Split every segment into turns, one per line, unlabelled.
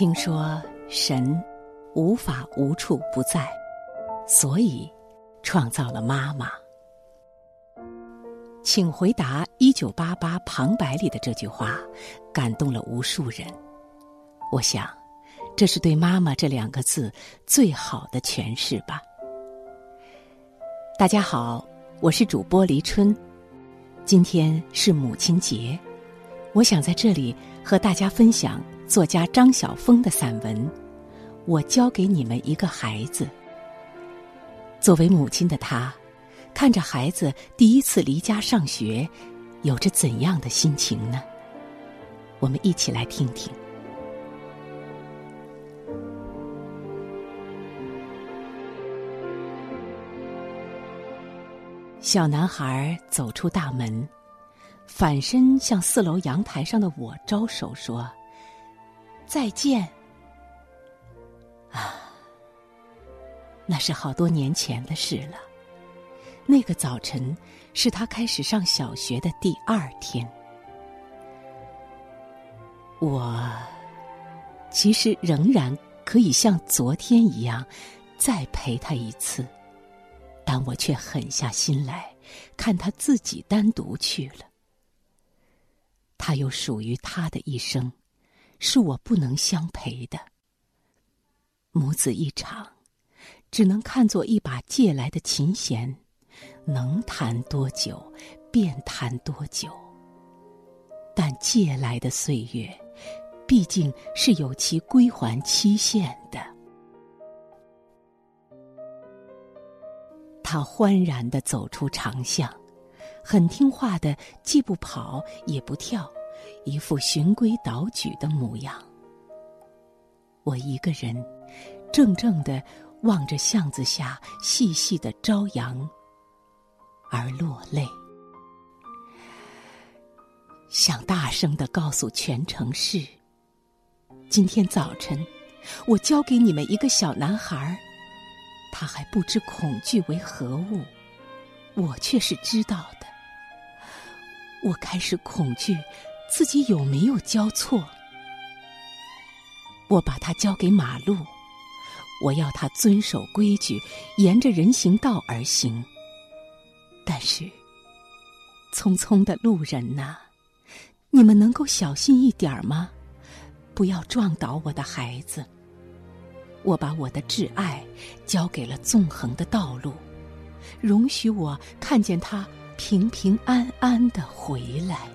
听说神无法无处不在，所以创造了妈妈。请回答一九八八旁白里的这句话，感动了无数人。我想，这是对“妈妈”这两个字最好的诠释吧。大家好，我是主播黎春，今天是母亲节，我想在这里和大家分享作家张晓峰的散文《我教给你们一个孩子》。作为母亲的她。看着孩子第一次离家上学，有着怎样的心情呢？我们一起来听听。小男孩走出大门，反身向四楼阳台上的我招手说：“再见。”啊，那是好多年前的事了。那个早晨，是他开始上小学的第二天。我其实仍然可以像昨天一样，再陪他一次，但我却狠下心来，看他自己单独去了。他有属于他的一生，是我不能相陪的。母子一场，只能看作一把借来的琴弦。能弹多久，便弹多久。但借来的岁月，毕竟是有其归还期限的。他欢然的走出长巷，很听话的，既不跑也不跳，一副循规蹈矩的模样。我一个人，怔怔的望着巷子下细细的朝阳。而落泪，想大声的告诉全城市：今天早晨，我交给你们一个小男孩他还不知恐惧为何物，我却是知道的。我开始恐惧自己有没有交错。我把他交给马路，我要他遵守规矩，沿着人行道而行。但是，匆匆的路人呐，你们能够小心一点儿吗？不要撞倒我的孩子。我把我的挚爱交给了纵横的道路，容许我看见他平平安安的回来。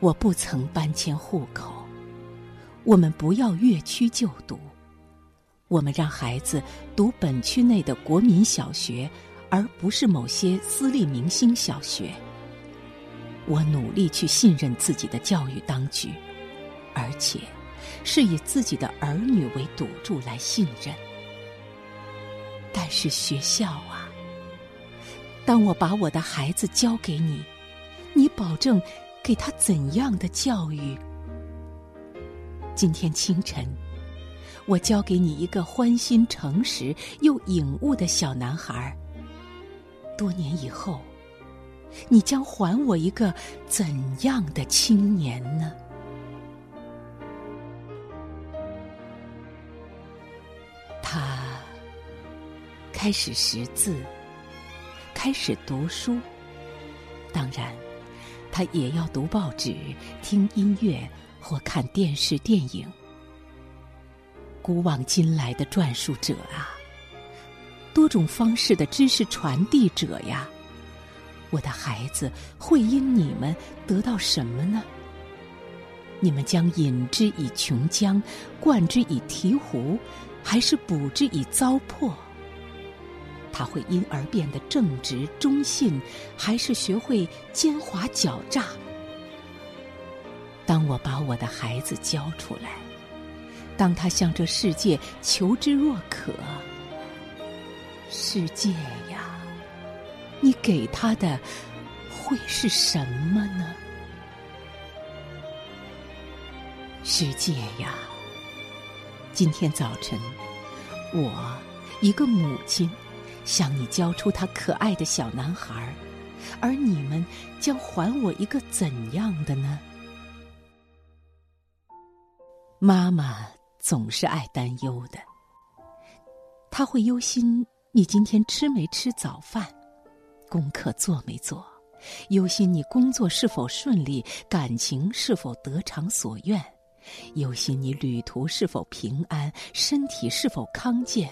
我不曾搬迁户口，我们不要越区就读。我们让孩子读本区内的国民小学，而不是某些私立明星小学。我努力去信任自己的教育当局，而且是以自己的儿女为赌注来信任。但是学校啊，当我把我的孩子交给你，你保证给他怎样的教育？今天清晨。我交给你一个欢心诚实又颖悟的小男孩。多年以后，你将还我一个怎样的青年呢？他开始识字，开始读书，当然，他也要读报纸、听音乐或看电视电影。古往今来的撰述者啊，多种方式的知识传递者呀，我的孩子会因你们得到什么呢？你们将饮之以琼浆，灌之以醍醐，还是补之以糟粕？他会因而变得正直忠信，还是学会奸猾狡诈？当我把我的孩子交出来。当他向这世界求之若渴，世界呀，你给他的会是什么呢？世界呀，今天早晨，我一个母亲向你交出他可爱的小男孩，而你们将还我一个怎样的呢？妈妈总是爱担忧的，她会忧心你今天吃没吃早饭，功课做没做，忧心你工作是否顺利，感情是否得偿所愿，忧心你旅途是否平安，身体是否康健。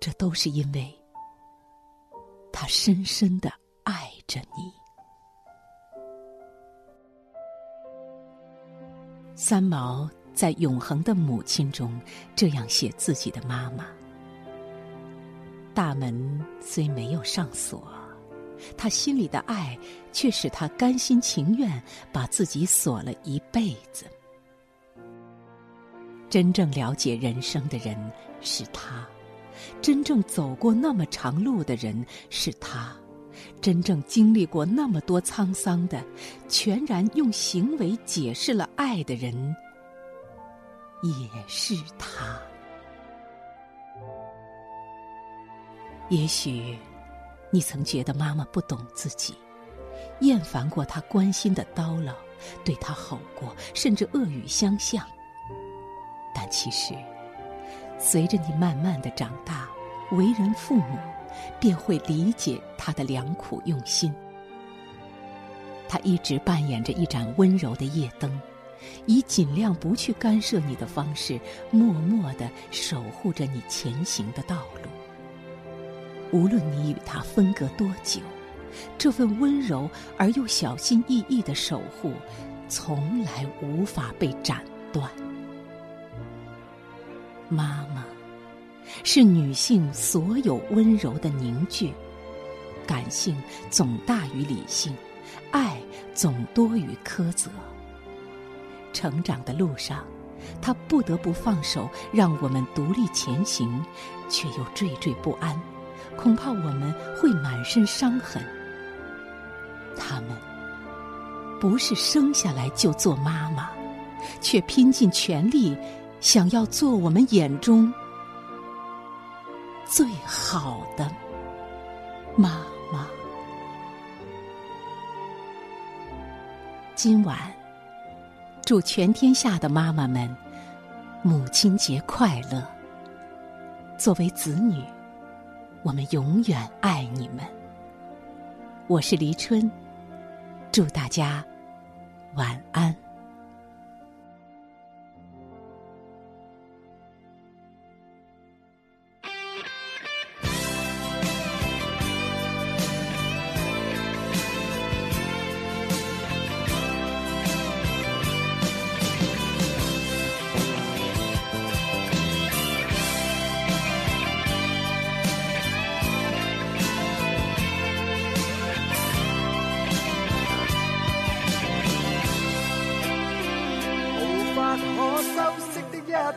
这都是因为，他深深的爱着你。三毛在《永恒的母亲》中这样写自己的妈妈：“大门虽没有上锁，他心里的爱却使他甘心情愿把自己锁了一辈子。真正了解人生的人是他，真正走过那么长路的人是他。”真正经历过那么多沧桑的，全然用行为解释了爱的人，也是他。也许，你曾觉得妈妈不懂自己，厌烦过她关心的叨唠，对她吼过，甚至恶语相向。但其实，随着你慢慢的长大，为人父母。便会理解他的良苦用心。他一直扮演着一盏温柔的夜灯，以尽量不去干涉你的方式，默默的守护着你前行的道路。无论你与他分隔多久，这份温柔而又小心翼翼的守护，从来无法被斩断。妈妈。是女性所有温柔的凝聚，感性总大于理性，爱总多于苛责。成长的路上，她不得不放手，让我们独立前行，却又惴惴不安，恐怕我们会满身伤痕。他们不是生下来就做妈妈，却拼尽全力想要做我们眼中。最好的妈妈，今晚祝全天下的妈妈们母亲节快乐。作为子女，我们永远爱你们。我是黎春，祝大家晚安。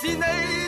是你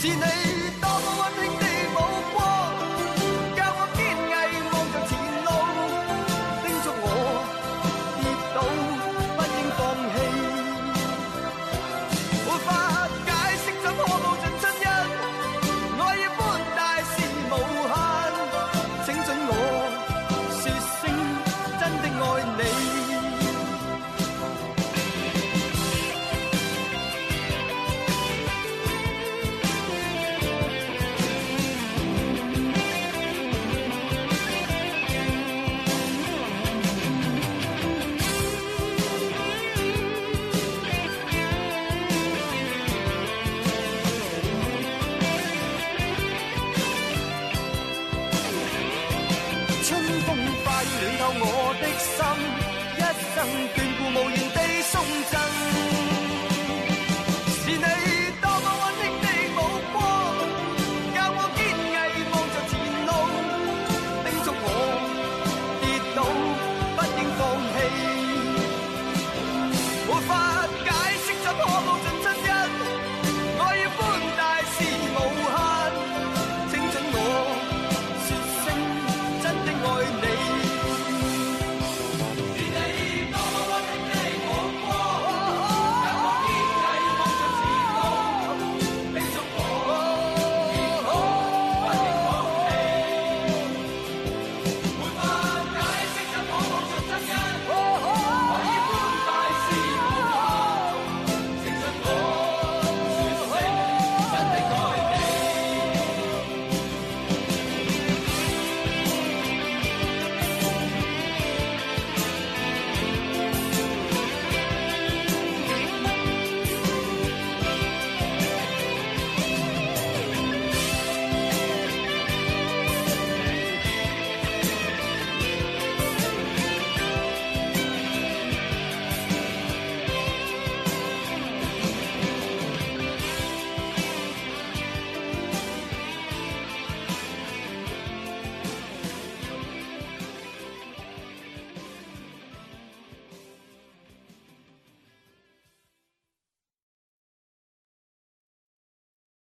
是你多么温馨。